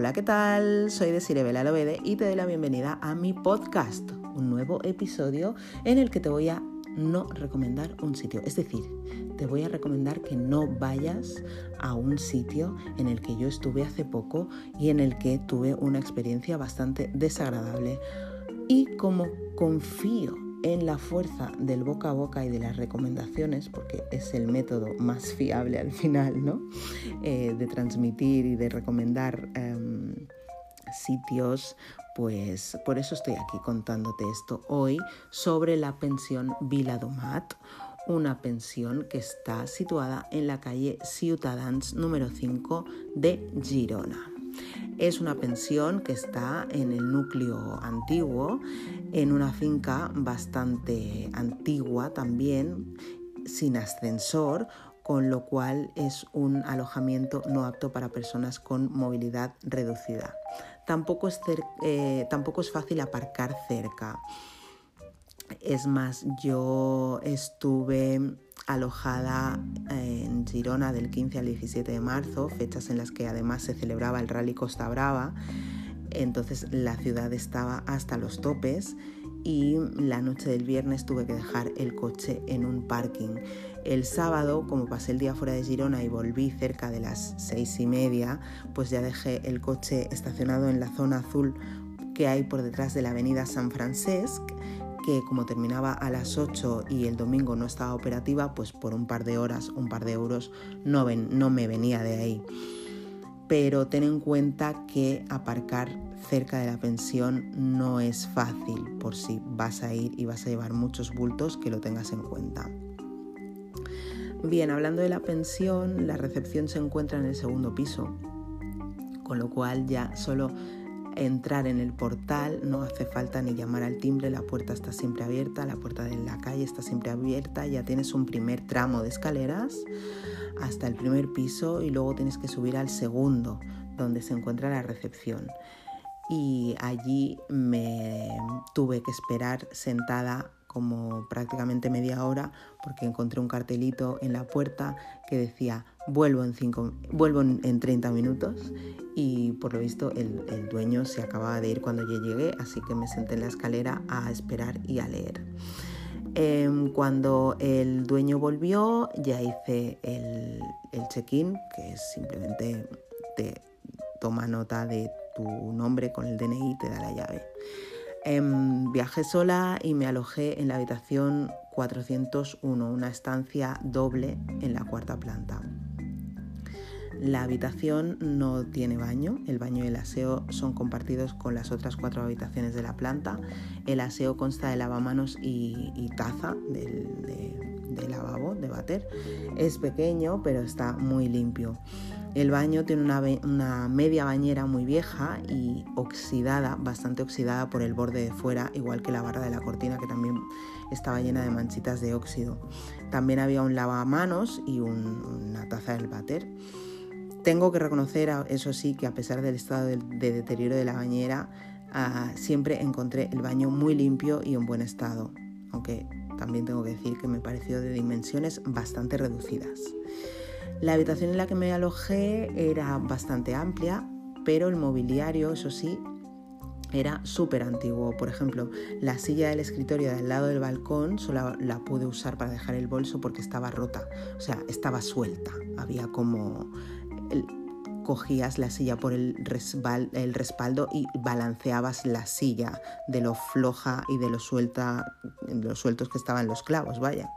Hola, ¿qué tal? Soy Desiree Belalobede y te doy la bienvenida a mi podcast, un nuevo episodio en el que te voy a no recomendar un sitio. Es decir, te voy a recomendar que no vayas a un sitio en el que yo estuve hace poco y en el que tuve una experiencia bastante desagradable. Y como confío en la fuerza del boca a boca y de las recomendaciones, porque es el método más fiable al final, ¿no? Eh, de transmitir y de recomendar em, sitios, pues por eso estoy aquí contándote esto hoy sobre la pensión Vila Domat, una pensión que está situada en la calle Ciutadans número 5 de Girona. Es una pensión que está en el núcleo antiguo, en una finca bastante antigua también, sin ascensor, con lo cual es un alojamiento no apto para personas con movilidad reducida. Tampoco es, eh, tampoco es fácil aparcar cerca. Es más, yo estuve alojada en Girona del 15 al 17 de marzo, fechas en las que además se celebraba el Rally Costa Brava. Entonces la ciudad estaba hasta los topes y la noche del viernes tuve que dejar el coche en un parking. El sábado, como pasé el día fuera de Girona y volví cerca de las seis y media, pues ya dejé el coche estacionado en la zona azul que hay por detrás de la avenida San Francesc que como terminaba a las 8 y el domingo no estaba operativa, pues por un par de horas, un par de euros, no, ven, no me venía de ahí. Pero ten en cuenta que aparcar cerca de la pensión no es fácil por si vas a ir y vas a llevar muchos bultos, que lo tengas en cuenta. Bien, hablando de la pensión, la recepción se encuentra en el segundo piso, con lo cual ya solo entrar en el portal, no hace falta ni llamar al timbre, la puerta está siempre abierta, la puerta de la calle está siempre abierta, ya tienes un primer tramo de escaleras hasta el primer piso y luego tienes que subir al segundo, donde se encuentra la recepción. Y allí me tuve que esperar sentada como prácticamente media hora porque encontré un cartelito en la puerta que decía vuelvo en, cinco, vuelvo en, 30 minutos y por lo visto el, dueño se acababa de ir cuando yo llegué así que me senté en la escalera a esperar y a leer. Em, cuando el dueño volvió ya hice el, el check-in que es simplemente te toma nota de tu nombre con el DNI y te da la llave. Em, viajé sola y me alojé en la habitación 401, una estancia doble en la cuarta planta. La habitación no tiene baño, el baño y el aseo son compartidos con las otras cuatro habitaciones de la planta. El aseo consta de lavamanos y, taza de, lavabo, de bater. Es pequeño, pero está muy limpio. El baño tiene una, media bañera muy vieja y oxidada, bastante oxidada por el borde de fuera, igual que la barra de la cortina que también estaba llena de manchitas de óxido. También había un lavamanos y una taza del bater. Tengo que reconocer, eso sí, que a pesar del estado de, deterioro de la bañera, ah, siempre encontré el baño muy limpio y en buen estado, aunque también tengo que decir que me pareció de dimensiones bastante reducidas. La habitación en la que me alojé era bastante amplia, pero el mobiliario, eso sí, era súper antiguo. Por ejemplo, la silla del escritorio del lado del balcón solo la pude usar para dejar el bolso porque estaba rota, o sea, estaba suelta. Había como... cogías la silla por el, respaldo y balanceabas la silla de lo floja y de lo, suelta, de lo sueltos que estaban los clavos, vaya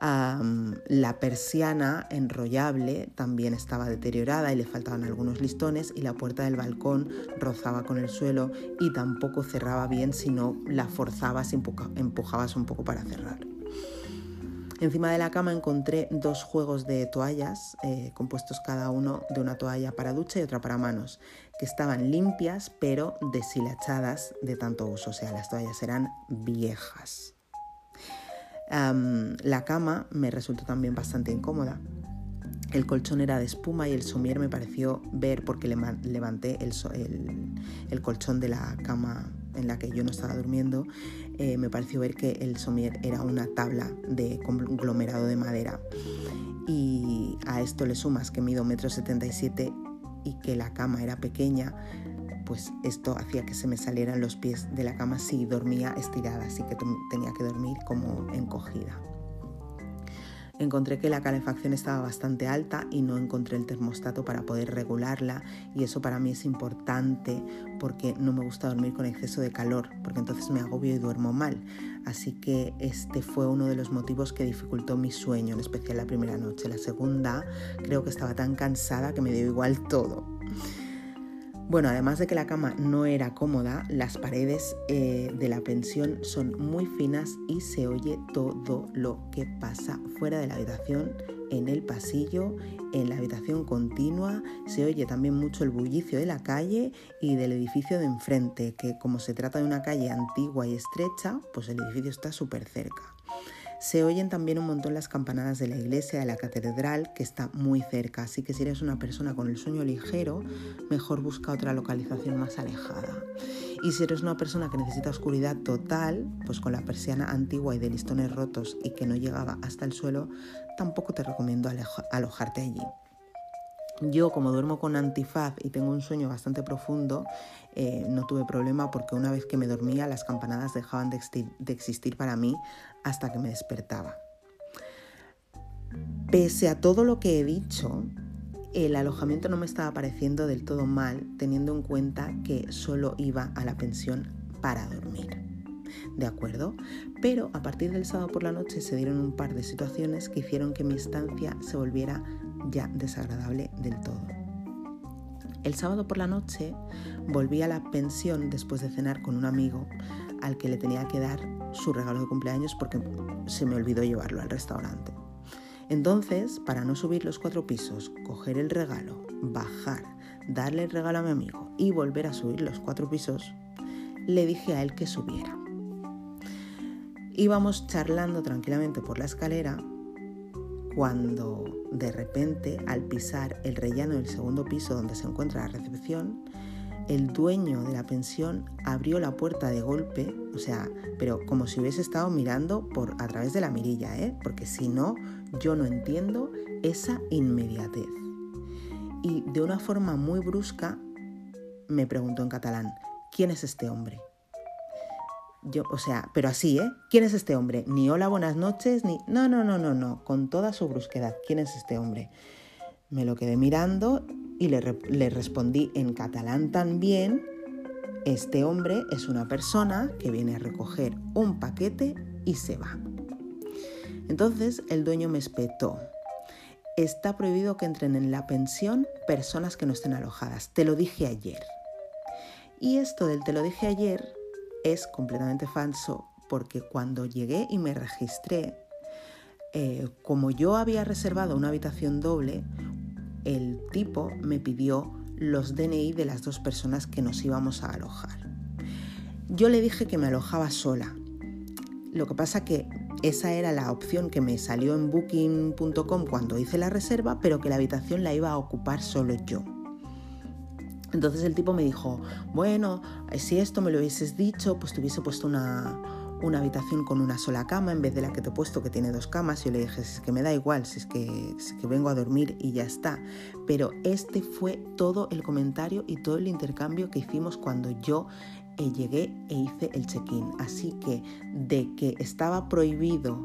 la persiana enrollable también estaba deteriorada y le faltaban algunos listones y la puerta del balcón rozaba con el suelo y tampoco cerraba bien si no la forzabas y empujabas un poco para cerrar. Encima de la cama encontré dos juegos de toallas, eh, compuestos cada uno de una toalla para ducha y otra para manos, que estaban limpias pero deshilachadas de tanto uso, o sea, las toallas eran viejas la cama me resultó también bastante incómoda. El colchón era de espuma y el somier me pareció ver, porque levanté el, colchón de la cama en la que yo no estaba durmiendo, eh, me pareció ver que el somier era una tabla de conglomerado de madera. Y a esto le sumas que mido 1,77 m y que la cama era pequeña, pues esto hacía que se me salieran los pies de la cama si dormía estirada, así que tenía que dormir como encogida. Encontré que la calefacción estaba bastante alta y no encontré el termostato para poder regularla y eso para mí es importante porque no me gusta dormir con exceso de calor porque entonces me agobio y duermo mal. Así que este fue uno de los motivos que dificultó mi sueño, en especial la primera noche. La segunda creo que estaba tan cansada que me dio igual todo. Bueno, además de que la cama no era cómoda, las paredes eh, de la pensión son muy finas y se oye todo lo que pasa fuera de la habitación, en el pasillo, en la habitación continua, se oye también mucho el bullicio de la calle y del edificio de enfrente, que como se trata de una calle antigua y estrecha, pues el edificio está súper cerca. Se oyen también un montón las campanadas de la iglesia, de la catedral, que está muy cerca, así que si eres una persona con el sueño ligero, mejor busca otra localización más alejada. Y si eres una persona que necesita oscuridad total, pues con la persiana antigua y de listones rotos y que no llegaba hasta el suelo, tampoco te recomiendo alojarte allí. Yo, como duermo con antifaz y tengo un sueño bastante profundo, eh, no tuve problema porque una vez que me dormía las campanadas dejaban de, existir para mí hasta que me despertaba. Pese a todo lo que he dicho, el alojamiento no me estaba pareciendo del todo mal, teniendo en cuenta que solo iba a la pensión para dormir. ¿De acuerdo? Pero a partir del sábado por la noche se dieron un par de situaciones que hicieron que mi estancia se volviera ya desagradable del todo. El sábado por la noche volví a la pensión después de cenar con un amigo al que le tenía que dar su regalo de cumpleaños porque se me olvidó llevarlo al restaurante. Entonces, para no subir los cuatro pisos, coger el regalo, bajar, darle el regalo a mi amigo y volver a subir los cuatro pisos, le dije a él que subiera. Íbamos charlando tranquilamente por la escalera cuando de repente, al pisar el rellano del segundo piso donde se encuentra la recepción, el dueño de la pensión abrió la puerta de golpe, o sea, pero como si hubiese estado mirando por a través de la mirilla, ¿eh? porque si no, yo no entiendo esa inmediatez. Y de una forma muy brusca me preguntó en catalán, ¿quién es este hombre? Yo, o sea, pero así, ¿eh? ¿Quién es este hombre? Ni hola, buenas noches, ni... No, no, no, no, no, con toda su brusquedad. ¿Quién es este hombre? Me lo quedé mirando y le, respondí en catalán también. Este hombre es una persona que viene a recoger un paquete y se va. Entonces el dueño me espetó. Está prohibido que entren en la pensión personas que no estén alojadas. Te lo dije ayer. Y esto del te lo dije ayer es completamente falso porque cuando llegué y me registré, eh, como yo había reservado una habitación doble, el tipo me pidió los DNI de las dos personas que nos íbamos a alojar. Yo le dije que me alojaba sola. Lo que pasa que esa era la opción que me salió en booking.com cuando hice la reserva, pero que la habitación la iba a ocupar solo yo. Entonces el tipo me dijo, bueno, si esto me lo hubieses dicho, pues te hubiese puesto una, habitación con una sola cama en vez de la que te he puesto que tiene dos camas. Yo le dije, es que me da igual, si es que, que vengo a dormir y ya está. Pero este fue todo el comentario y todo el intercambio que hicimos cuando yo eh, llegué e hice el check-in. Así que de que estaba prohibido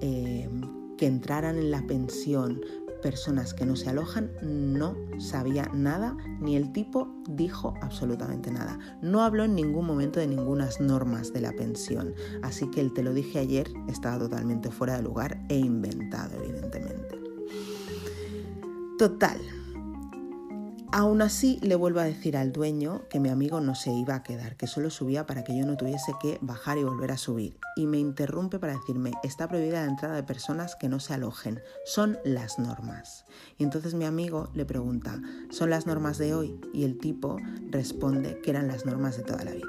eh, que entraran en la pensión personas que no se alojan no sabía nada, ni el tipo dijo absolutamente nada. No habló en ningún momento de ningunas normas de la pensión, así que el te lo dije ayer estaba totalmente fuera de lugar e inventado, evidentemente. Total, Aún así, le vuelvo a decir al dueño que mi amigo no se iba a quedar, que solo subía para que yo no tuviese que bajar y volver a subir. Y me interrumpe para decirme, está prohibida la entrada de personas que no se alojen, son las normas. Y entonces mi amigo le pregunta, ¿son las normas de hoy? Y el tipo responde que eran las normas de toda la vida.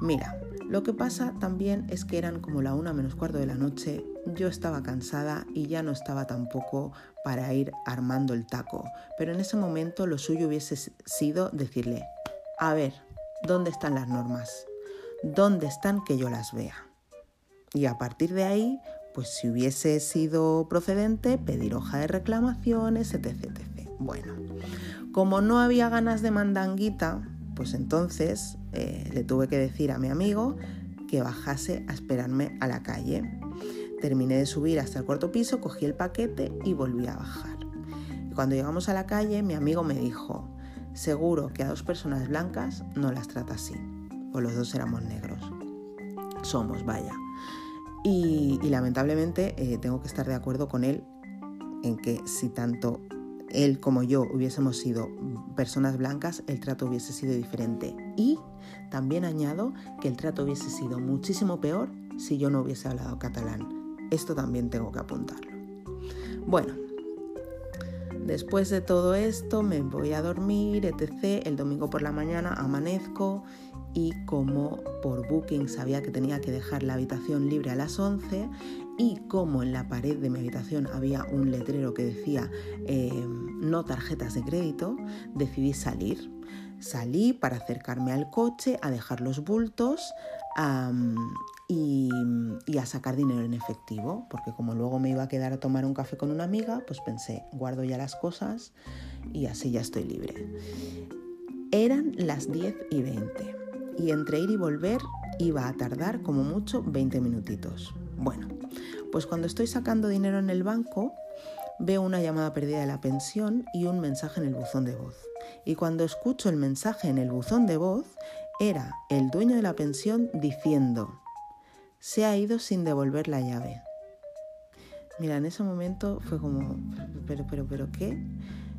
Mira, lo que pasa también es que eran como la una menos cuarto de la noche, yo estaba cansada y ya no estaba tampoco para ir armando el taco, pero en ese momento lo suyo hubiese sido decirle, a ver, ¿dónde están las normas? ¿Dónde están que yo las vea? Y a partir de ahí, pues si hubiese sido procedente, pedir hoja de reclamaciones, etc. Bueno, Como no había ganas de mandanguita, pues entonces eh, le tuve que decir a mi amigo que bajase a esperarme a la calle. Terminé de subir hasta el cuarto piso, cogí el paquete y volví a bajar. Cuando llegamos a la calle, mi amigo me dijo, seguro que a dos personas blancas no las trata así, pues los dos éramos negros. Somos, vaya. Y, lamentablemente eh, tengo que estar de acuerdo con él en que si tanto él como yo hubiésemos sido personas blancas, el trato hubiese sido diferente. Y también añado que el trato hubiese sido muchísimo peor si yo no hubiese hablado catalán. Esto también tengo que apuntarlo. Bueno, después de todo esto me voy a dormir, etc. El domingo por la mañana amanezco y como por Booking sabía que tenía que dejar la habitación libre a las 11 y como en la pared de mi habitación había un letrero que decía eh, no tarjetas de crédito, decidí salir. Salí para acercarme al coche, a dejar los bultos y, a sacar dinero en efectivo, porque como luego me iba a quedar a tomar un café con una amiga, pues pensé, guardo ya las cosas y así ya estoy libre. Eran las 10 y 20 y entre ir y volver iba a tardar como mucho 20 minutitos. Bueno, pues cuando estoy sacando dinero en el banco, veo una llamada perdida de la pensión y un mensaje en el buzón de voz. Y cuando escucho el mensaje en el buzón de voz, era el dueño de la pensión diciendo, se ha ido sin devolver la llave. Mira, en ese momento fue como, pero, pero, pero, ¿qué?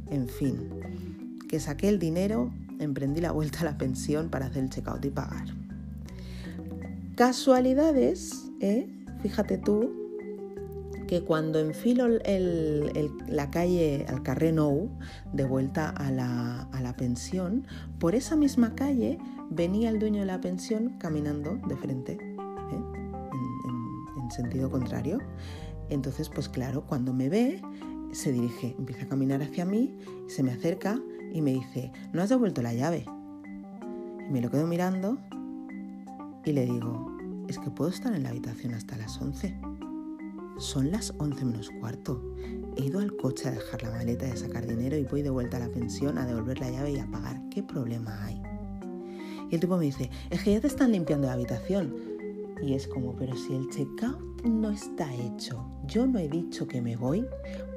En fin, que saqué el dinero, emprendí la vuelta a la pensión para hacer el checkout y pagar. Casualidades, ¿eh? Fíjate tú que cuando enfilo la calle al Carré Nou, de vuelta a la, pensión, por esa misma calle venía el dueño de la pensión caminando de frente, ¿eh? en, en sentido contrario. Entonces, pues claro, cuando me ve, se dirige, empieza a caminar hacia mí, se me acerca y me dice, ¿no has devuelto la llave? Y me lo quedo mirando y le digo, es que puedo estar en la habitación hasta las 11. Son las 11 menos cuarto. He ido al coche a dejar la maleta y a sacar dinero y voy de vuelta a la pensión a devolver la llave y a pagar. ¿Qué problema hay? Y el tipo me dice, es que ya te están limpiando la habitación. Y es como, pero si el checkout no está hecho, yo no he dicho que me voy,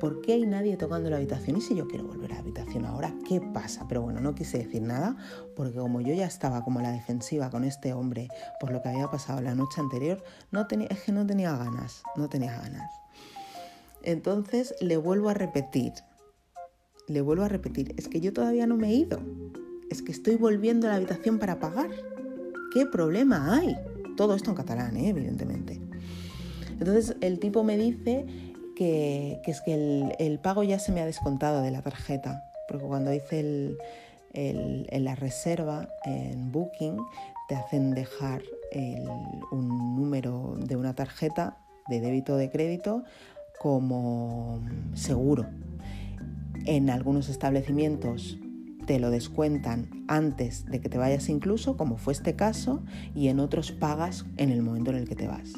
¿por qué hay nadie tocando la habitación? Y si yo quiero volver a la habitación ahora, ¿qué pasa? Pero bueno, no quise decir nada, porque como yo ya estaba como a la defensiva con este hombre por lo que había pasado la noche anterior, es que no tenía ganas, no tenía ganas. Entonces le vuelvo a repetir, le vuelvo a repetir, es que yo todavía no me he ido, es que estoy volviendo a la habitación para pagar. ¿Qué problema hay? Todo esto en catalán, ¿eh? evidentemente. Entonces el tipo me dice que, es que el, pago ya se me ha descontado de la tarjeta, porque cuando hice la reserva en Booking te hacen dejar un número de una tarjeta de débito o de crédito como seguro. En algunos establecimientos te lo descuentan antes de que te vayas incluso, como fue este caso, y en otros pagas en el momento en el que te vas.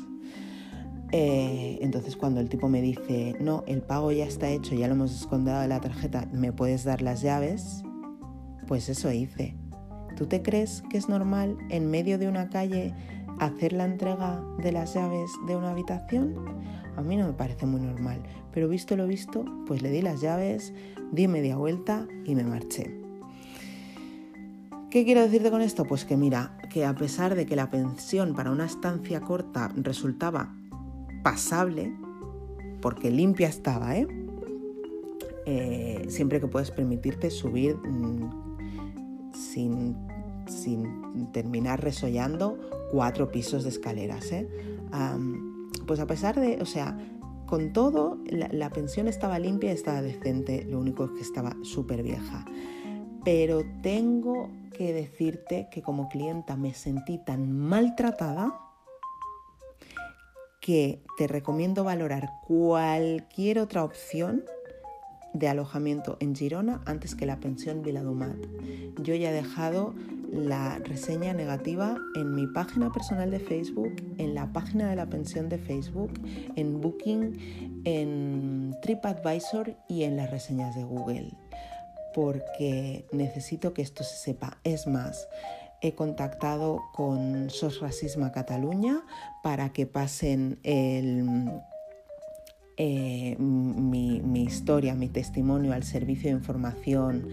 Eh, entonces cuando el tipo me dice, no, el pago ya está hecho, ya lo hemos escondido de la tarjeta, ¿me puedes dar las llaves? Pues eso hice. ¿Tú te crees que es normal en medio de una calle hacer la entrega de las llaves de una habitación? A mí no me parece muy normal, pero visto lo visto, pues le di las llaves, di media vuelta y me marché. ¿Qué quiero decirte con esto? Pues que mira, que a pesar de que la pensión para una estancia corta resultaba pasable, porque limpia estaba, ¿eh? Eh, siempre que puedes permitirte subir mm, sin, sin, terminar resollando cuatro pisos de escaleras. ¿eh? pues a pesar de, o sea, con todo, la, la pensión estaba limpia estaba decente, lo único es que estaba súper vieja. Pero tengo que decirte que como clienta me sentí tan maltratada que te recomiendo valorar cualquier otra opción de alojamiento en Girona antes que la pensión Viladumat. Yo ya he dejado la reseña negativa en mi página personal de Facebook, en la página de la pensión de Facebook, en Booking, en TripAdvisor y en las reseñas de Google porque necesito que esto se sepa. Es más, he contactado con SOS Racismo Cataluña para que pasen eh, mi, historia, mi testimonio al servicio de información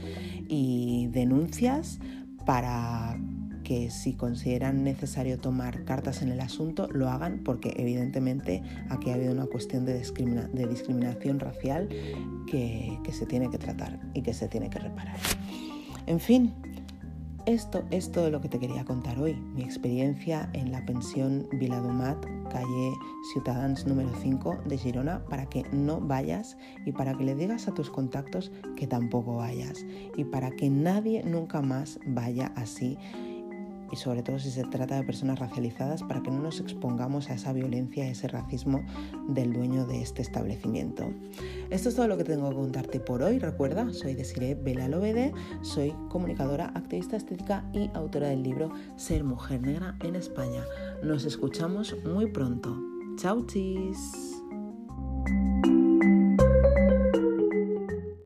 y denuncias para que si consideran necesario tomar cartas en el asunto, lo hagan porque evidentemente aquí ha habido una cuestión de, discrimina de discriminación racial que, se tiene que tratar y que se tiene que reparar. En fin, esto es todo lo que te quería contar hoy, mi experiencia en la pensión Viladomat, calle Ciutadans número 5 de Girona, para que no vayas y para que le digas a tus contactos que tampoco vayas y para que nadie nunca más vaya así y sobre todo si se trata de personas racializadas para que no nos expongamos a esa violencia, a ese racismo del dueño de este establecimiento. Esto es todo lo que tengo que contarte por hoy. Recuerda, soy Desiree Belalobede, soy comunicadora, activista estética y autora del libro Ser Mujer Negra en España. Nos escuchamos muy pronto. Chau, chis.